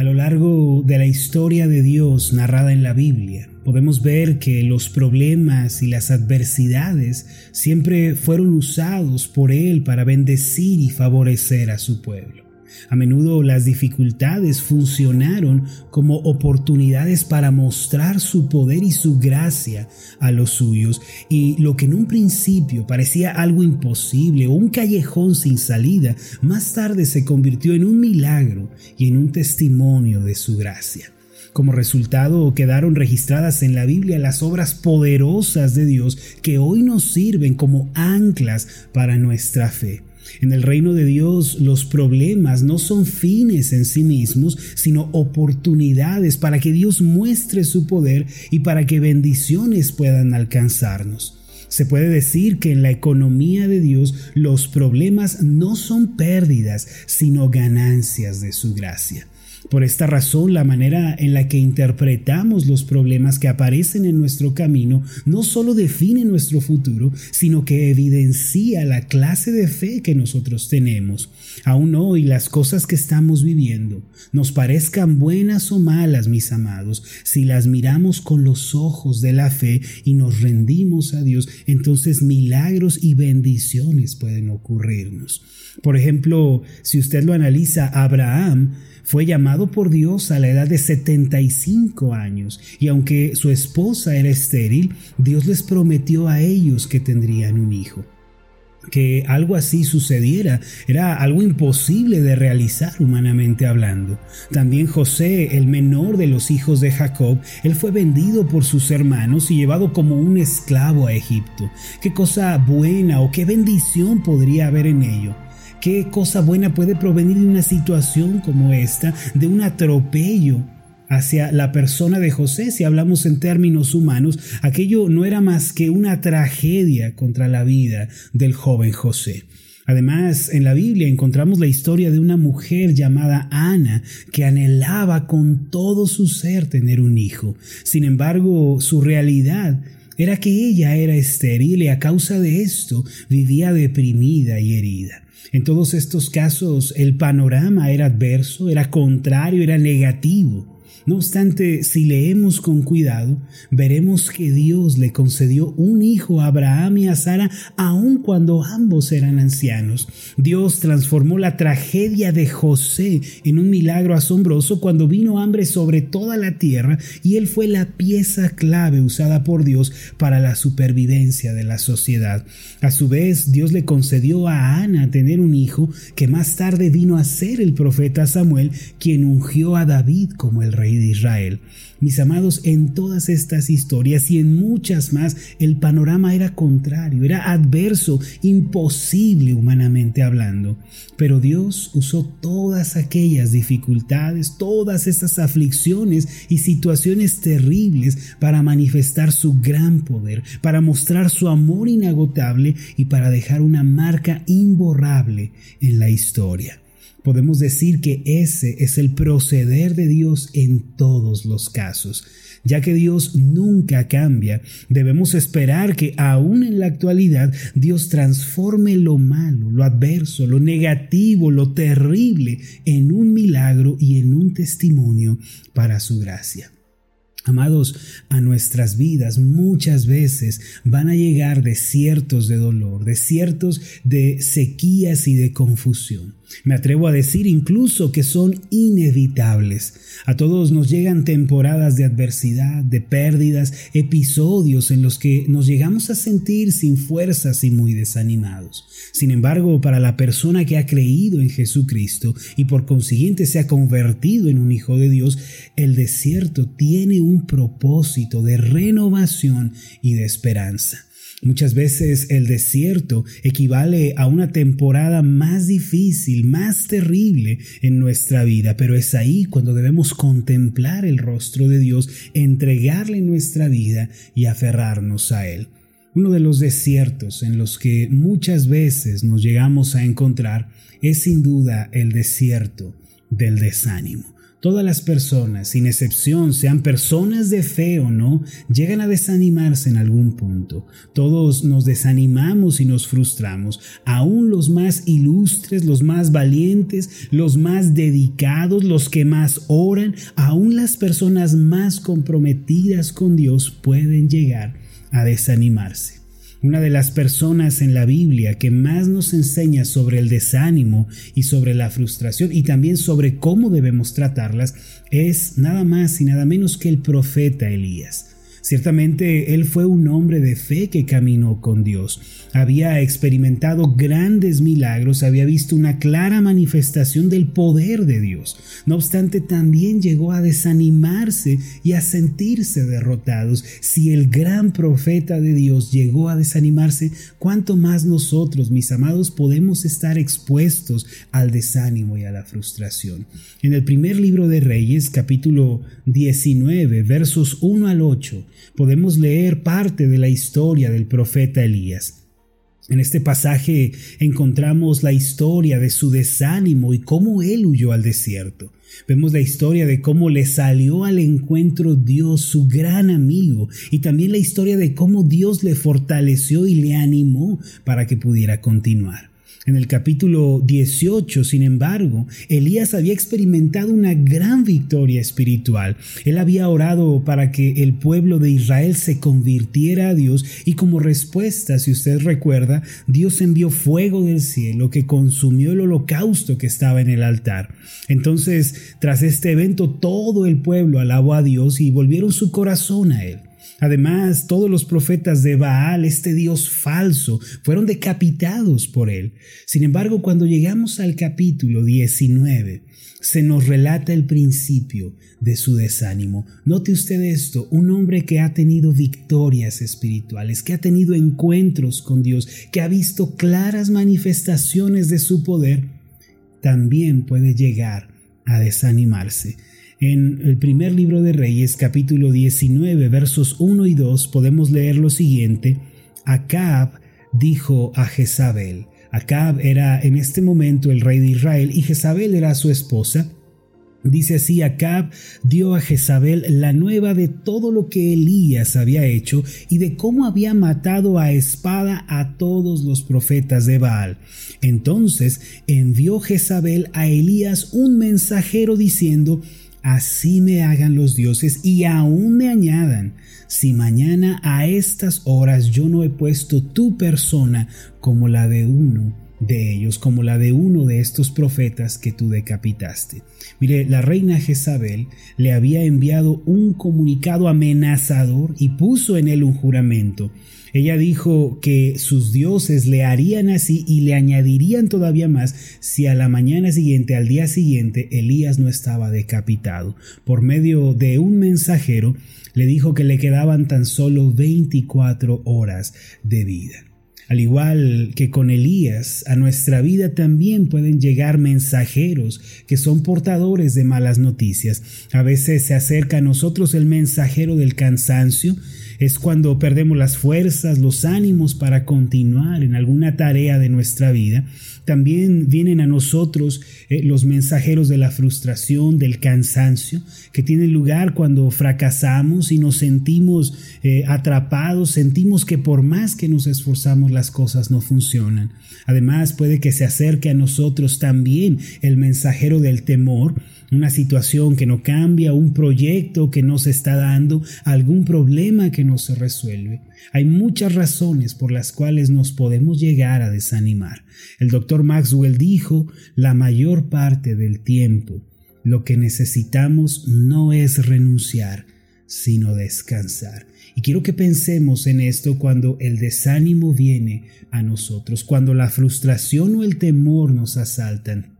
A lo largo de la historia de Dios narrada en la Biblia, podemos ver que los problemas y las adversidades siempre fueron usados por Él para bendecir y favorecer a su pueblo. A menudo las dificultades funcionaron como oportunidades para mostrar su poder y su gracia a los suyos, y lo que en un principio parecía algo imposible o un callejón sin salida, más tarde se convirtió en un milagro y en un testimonio de su gracia. Como resultado quedaron registradas en la Biblia las obras poderosas de Dios que hoy nos sirven como anclas para nuestra fe. En el reino de Dios los problemas no son fines en sí mismos, sino oportunidades para que Dios muestre su poder y para que bendiciones puedan alcanzarnos. Se puede decir que en la economía de Dios los problemas no son pérdidas, sino ganancias de su gracia. Por esta razón, la manera en la que interpretamos los problemas que aparecen en nuestro camino no solo define nuestro futuro, sino que evidencia la clase de fe que nosotros tenemos. Aún hoy las cosas que estamos viviendo, nos parezcan buenas o malas, mis amados, si las miramos con los ojos de la fe y nos rendimos a Dios, entonces milagros y bendiciones pueden ocurrirnos. Por ejemplo, si usted lo analiza, Abraham fue llamado por Dios a la edad de 75 años y aunque su esposa era estéril, Dios les prometió a ellos que tendrían un hijo. Que algo así sucediera era algo imposible de realizar humanamente hablando. También José, el menor de los hijos de Jacob, él fue vendido por sus hermanos y llevado como un esclavo a Egipto. ¿Qué cosa buena o qué bendición podría haber en ello? ¿Qué cosa buena puede provenir de una situación como esta, de un atropello hacia la persona de José? Si hablamos en términos humanos, aquello no era más que una tragedia contra la vida del joven José. Además, en la Biblia encontramos la historia de una mujer llamada Ana que anhelaba con todo su ser tener un hijo. Sin embargo, su realidad era que ella era estéril y a causa de esto vivía deprimida y herida. En todos estos casos el panorama era adverso, era contrario, era negativo. No obstante, si leemos con cuidado, veremos que Dios le concedió un hijo a Abraham y a Sara aun cuando ambos eran ancianos. Dios transformó la tragedia de José en un milagro asombroso cuando vino hambre sobre toda la tierra y él fue la pieza clave usada por Dios para la supervivencia de la sociedad. A su vez, Dios le concedió a Ana tener un hijo que más tarde vino a ser el profeta Samuel, quien ungió a David como el rey de Israel. Mis amados, en todas estas historias y en muchas más, el panorama era contrario, era adverso, imposible humanamente hablando. Pero Dios usó todas aquellas dificultades, todas esas aflicciones y situaciones terribles para manifestar su gran poder, para mostrar su amor inagotable y para dejar una marca imborrable en la historia. Podemos decir que ese es el proceder de Dios en todos los casos. Ya que Dios nunca cambia, debemos esperar que aún en la actualidad Dios transforme lo malo, lo adverso, lo negativo, lo terrible en un milagro y en un testimonio para su gracia. Amados, a nuestras vidas muchas veces van a llegar desiertos de dolor, desiertos de sequías y de confusión. Me atrevo a decir incluso que son inevitables. A todos nos llegan temporadas de adversidad, de pérdidas, episodios en los que nos llegamos a sentir sin fuerzas y muy desanimados. Sin embargo, para la persona que ha creído en Jesucristo y por consiguiente se ha convertido en un hijo de Dios, el desierto tiene un propósito de renovación y de esperanza. Muchas veces el desierto equivale a una temporada más difícil, más terrible en nuestra vida, pero es ahí cuando debemos contemplar el rostro de Dios, entregarle nuestra vida y aferrarnos a Él. Uno de los desiertos en los que muchas veces nos llegamos a encontrar es sin duda el desierto del desánimo Todas las personas, sin excepción, sean personas de fe o no, llegan a desanimarse en algún punto. Todos nos desanimamos y nos frustramos. Aún los más ilustres, los más valientes, los más dedicados, los que más oran, aún las personas más comprometidas con Dios pueden llegar a desanimarse. Una de las personas en la Biblia que más nos enseña sobre el desánimo y sobre la frustración y también sobre cómo debemos tratarlas es nada más y nada menos que el profeta Elías. Ciertamente él fue un hombre de fe que caminó con Dios. Había experimentado grandes milagros, había visto una clara manifestación del poder de Dios. No obstante, también llegó a desanimarse y a sentirse derrotados. Si el gran profeta de Dios llegó a desanimarse, ¿cuánto más nosotros, mis amados, podemos estar expuestos al desánimo y a la frustración? En el primer libro de Reyes, capítulo 19, versos 1 al 8, podemos leer parte de la historia del profeta Elías. En este pasaje encontramos la historia de su desánimo y cómo él huyó al desierto. Vemos la historia de cómo le salió al encuentro Dios, su gran amigo, y también la historia de cómo Dios le fortaleció y le animó para que pudiera continuar. En el capítulo 18, sin embargo, Elías había experimentado una gran victoria espiritual. Él había orado para que el pueblo de Israel se convirtiera a Dios y como respuesta, si usted recuerda, Dios envió fuego del cielo que consumió el holocausto que estaba en el altar. Entonces, tras este evento, todo el pueblo alabó a Dios y volvieron su corazón a Él. Además, todos los profetas de Baal, este dios falso, fueron decapitados por él. Sin embargo, cuando llegamos al capítulo 19, se nos relata el principio de su desánimo. Note usted esto, un hombre que ha tenido victorias espirituales, que ha tenido encuentros con Dios, que ha visto claras manifestaciones de su poder, también puede llegar a desanimarse. En el primer libro de Reyes, capítulo 19, versos 1 y 2, podemos leer lo siguiente. Acab dijo a Jezabel. Acab era en este momento el rey de Israel y Jezabel era su esposa. Dice así, Acab dio a Jezabel la nueva de todo lo que Elías había hecho y de cómo había matado a espada a todos los profetas de Baal. Entonces envió Jezabel a Elías un mensajero diciendo, así me hagan los dioses y aún me añadan, si mañana a estas horas yo no he puesto tu persona como la de uno de ellos, como la de uno de estos profetas que tú decapitaste. Mire, la reina Jezabel le había enviado un comunicado amenazador y puso en él un juramento. Ella dijo que sus dioses le harían así y le añadirían todavía más si a la mañana siguiente, al día siguiente, Elías no estaba decapitado. Por medio de un mensajero, le dijo que le quedaban tan solo 24 horas de vida. Al igual que con Elías, a nuestra vida también pueden llegar mensajeros que son portadores de malas noticias. A veces se acerca a nosotros el mensajero del cansancio, es cuando perdemos las fuerzas, los ánimos para continuar en alguna tarea de nuestra vida. También vienen a nosotros eh, los mensajeros de la frustración, del cansancio, que tienen lugar cuando fracasamos y nos sentimos eh, atrapados, sentimos que por más que nos esforzamos las cosas no funcionan. Además puede que se acerque a nosotros también el mensajero del temor, una situación que no cambia, un proyecto que no se está dando, algún problema que no se resuelve. Hay muchas razones por las cuales nos podemos llegar a desanimar. El doctor Maxwell dijo, la mayor parte del tiempo lo que necesitamos no es renunciar, sino descansar. Y quiero que pensemos en esto cuando el desánimo viene a nosotros, cuando la frustración o el temor nos asaltan.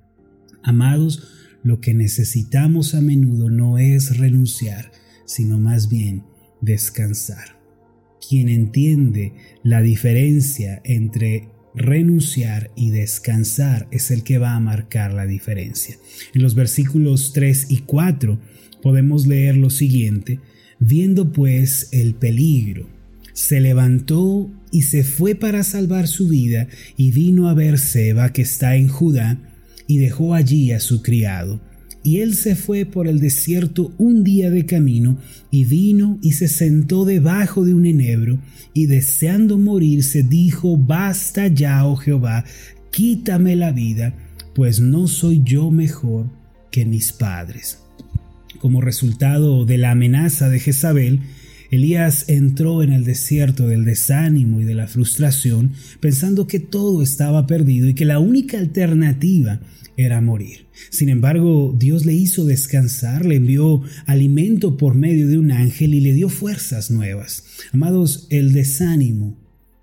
Amados, lo que necesitamos a menudo no es renunciar, sino más bien descansar. Quien entiende la diferencia entre renunciar y descansar es el que va a marcar la diferencia. En los versículos 3 y 4 podemos leer lo siguiente, viendo pues el peligro, se levantó y se fue para salvar su vida y vino a ver Seba que está en Judá y dejó allí a su criado. Y él se fue por el desierto un día de camino, y vino y se sentó debajo de un enebro, y deseando morirse dijo, Basta ya, oh Jehová, quítame la vida, pues no soy yo mejor que mis padres. Como resultado de la amenaza de Jezabel, Elías entró en el desierto del desánimo y de la frustración, pensando que todo estaba perdido y que la única alternativa era morir. Sin embargo, Dios le hizo descansar, le envió alimento por medio de un ángel y le dio fuerzas nuevas. Amados, el desánimo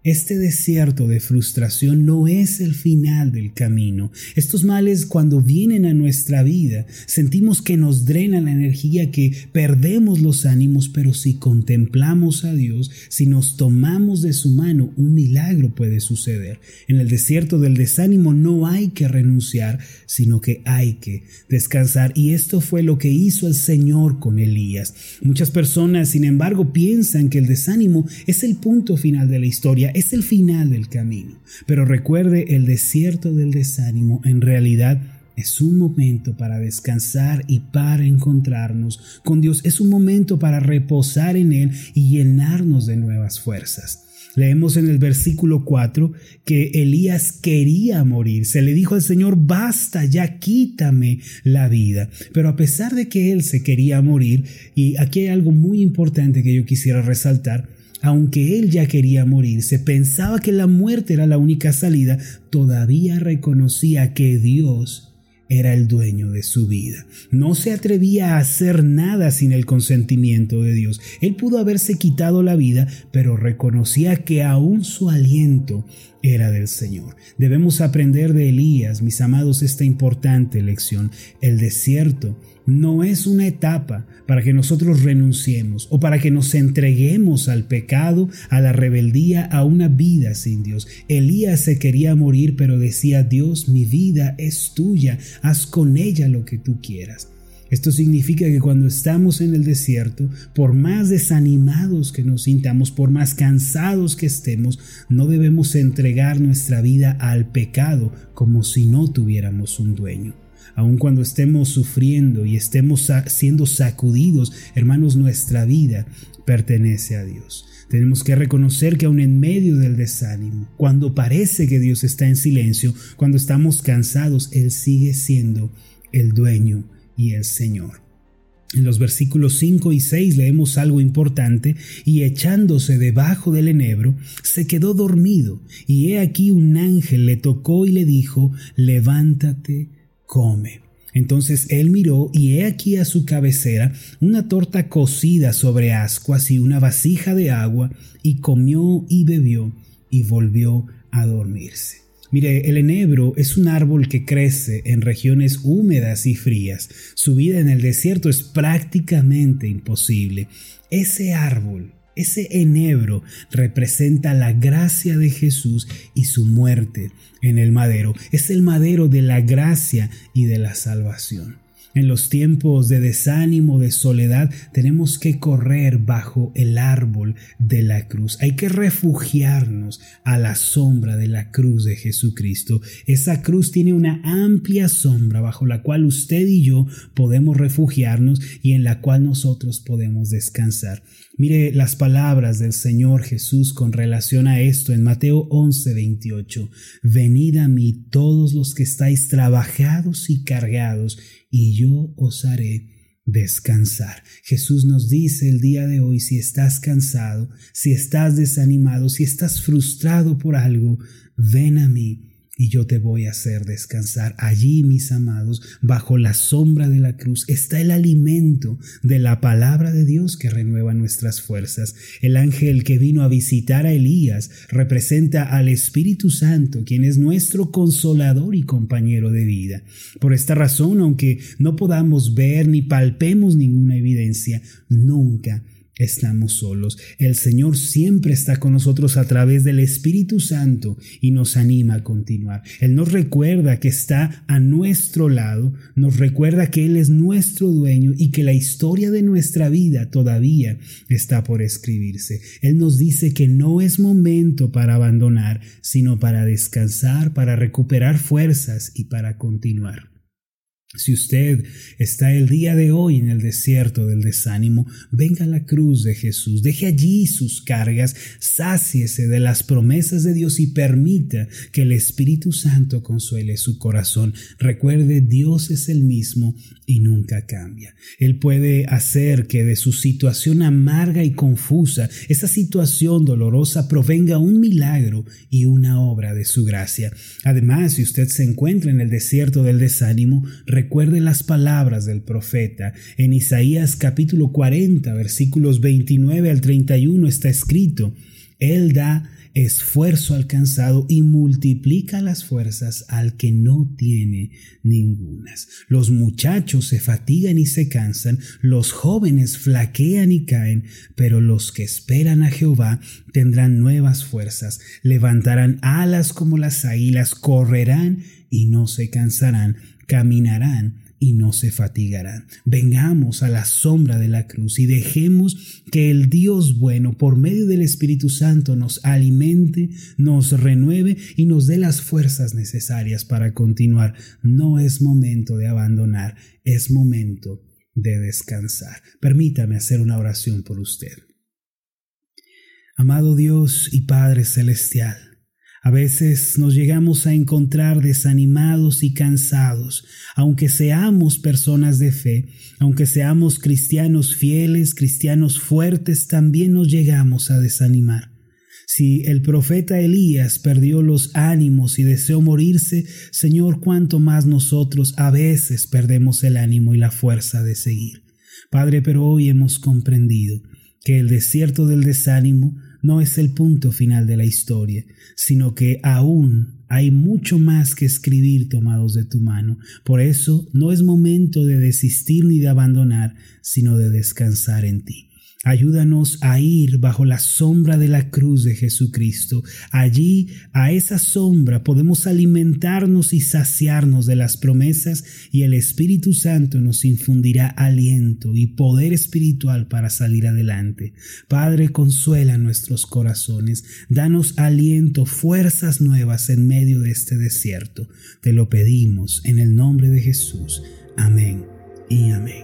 este desierto de frustración no es el final del camino. Estos males cuando vienen a nuestra vida sentimos que nos drena la energía, que perdemos los ánimos, pero si contemplamos a Dios, si nos tomamos de su mano, un milagro puede suceder. En el desierto del desánimo no hay que renunciar, sino que hay que descansar. Y esto fue lo que hizo el Señor con Elías. Muchas personas, sin embargo, piensan que el desánimo es el punto final de la historia es el final del camino. Pero recuerde, el desierto del desánimo en realidad es un momento para descansar y para encontrarnos con Dios. Es un momento para reposar en Él y llenarnos de nuevas fuerzas. Leemos en el versículo 4 que Elías quería morir. Se le dijo al Señor, basta, ya quítame la vida. Pero a pesar de que él se quería morir, y aquí hay algo muy importante que yo quisiera resaltar, aunque él ya quería morirse, pensaba que la muerte era la única salida, todavía reconocía que Dios era el dueño de su vida. No se atrevía a hacer nada sin el consentimiento de Dios. Él pudo haberse quitado la vida, pero reconocía que aún su aliento era del Señor. Debemos aprender de Elías, mis amados, esta importante lección. El desierto no es una etapa para que nosotros renunciemos o para que nos entreguemos al pecado, a la rebeldía, a una vida sin Dios. Elías se quería morir, pero decía, Dios, mi vida es tuya, haz con ella lo que tú quieras. Esto significa que cuando estamos en el desierto, por más desanimados que nos sintamos, por más cansados que estemos, no debemos entregar nuestra vida al pecado como si no tuviéramos un dueño. Aun cuando estemos sufriendo y estemos siendo sacudidos, hermanos, nuestra vida pertenece a Dios. Tenemos que reconocer que aun en medio del desánimo, cuando parece que Dios está en silencio, cuando estamos cansados, Él sigue siendo el dueño y el Señor. En los versículos 5 y 6 leemos algo importante, y echándose debajo del enebro, se quedó dormido, y he aquí un ángel le tocó y le dijo, levántate, come. Entonces él miró y he aquí a su cabecera una torta cocida sobre ascuas y una vasija de agua, y comió y bebió y volvió a dormirse. Mire, el enebro es un árbol que crece en regiones húmedas y frías. Su vida en el desierto es prácticamente imposible. Ese árbol ese enebro representa la gracia de Jesús y su muerte en el madero. Es el madero de la gracia y de la salvación. En los tiempos de desánimo, de soledad, tenemos que correr bajo el árbol de la cruz. Hay que refugiarnos a la sombra de la cruz de Jesucristo. Esa cruz tiene una amplia sombra bajo la cual usted y yo podemos refugiarnos y en la cual nosotros podemos descansar. Mire las palabras del Señor Jesús con relación a esto en Mateo 11, 28. Venid a mí todos los que estáis trabajados y cargados, y yo os haré descansar. Jesús nos dice el día de hoy, si estás cansado, si estás desanimado, si estás frustrado por algo, ven a mí y yo te voy a hacer descansar. Allí, mis amados, bajo la sombra de la cruz, está el alimento de la palabra de Dios que renueva nuestras fuerzas. El ángel que vino a visitar a Elías representa al Espíritu Santo, quien es nuestro consolador y compañero de vida. Por esta razón, aunque no podamos ver ni palpemos ninguna evidencia, nunca estamos solos. El Señor siempre está con nosotros a través del Espíritu Santo y nos anima a continuar. Él nos recuerda que está a nuestro lado, nos recuerda que Él es nuestro dueño y que la historia de nuestra vida todavía está por escribirse. Él nos dice que no es momento para abandonar, sino para descansar, para recuperar fuerzas y para continuar. Si usted está el día de hoy en el desierto del desánimo, venga a la cruz de Jesús, deje allí sus cargas, sáciese de las promesas de Dios y permita que el Espíritu Santo consuele su corazón. Recuerde, Dios es el mismo y nunca cambia. Él puede hacer que de su situación amarga y confusa, esa situación dolorosa, provenga un milagro y una obra de su gracia. Además, si usted se encuentra en el desierto del desánimo, recuerde las palabras del profeta. En Isaías capítulo 40, versículos 29 al 31 está escrito, Él da esfuerzo alcanzado y multiplica las fuerzas al que no tiene ningunas. Los muchachos se fatigan y se cansan, los jóvenes flaquean y caen, pero los que esperan a Jehová tendrán nuevas fuerzas, levantarán alas como las águilas, correrán y no se cansarán, caminarán y no se fatigarán. Vengamos a la sombra de la cruz y dejemos que el Dios bueno, por medio del Espíritu Santo, nos alimente, nos renueve y nos dé las fuerzas necesarias para continuar. No es momento de abandonar, es momento de descansar. Permítame hacer una oración por usted. Amado Dios y Padre Celestial, a veces nos llegamos a encontrar desanimados y cansados, aunque seamos personas de fe, aunque seamos cristianos fieles, cristianos fuertes, también nos llegamos a desanimar. Si el profeta Elías perdió los ánimos y deseó morirse, Señor, cuánto más nosotros a veces perdemos el ánimo y la fuerza de seguir. Padre, pero hoy hemos comprendido que el desierto del desánimo no es el punto final de la historia, sino que aún hay mucho más que escribir tomados de tu mano. Por eso no es momento de desistir ni de abandonar, sino de descansar en ti. Ayúdanos a ir bajo la sombra de la cruz de Jesucristo. Allí, a esa sombra, podemos alimentarnos y saciarnos de las promesas y el Espíritu Santo nos infundirá aliento y poder espiritual para salir adelante. Padre, consuela nuestros corazones, danos aliento, fuerzas nuevas en medio de este desierto. Te lo pedimos en el nombre de Jesús. Amén y amén.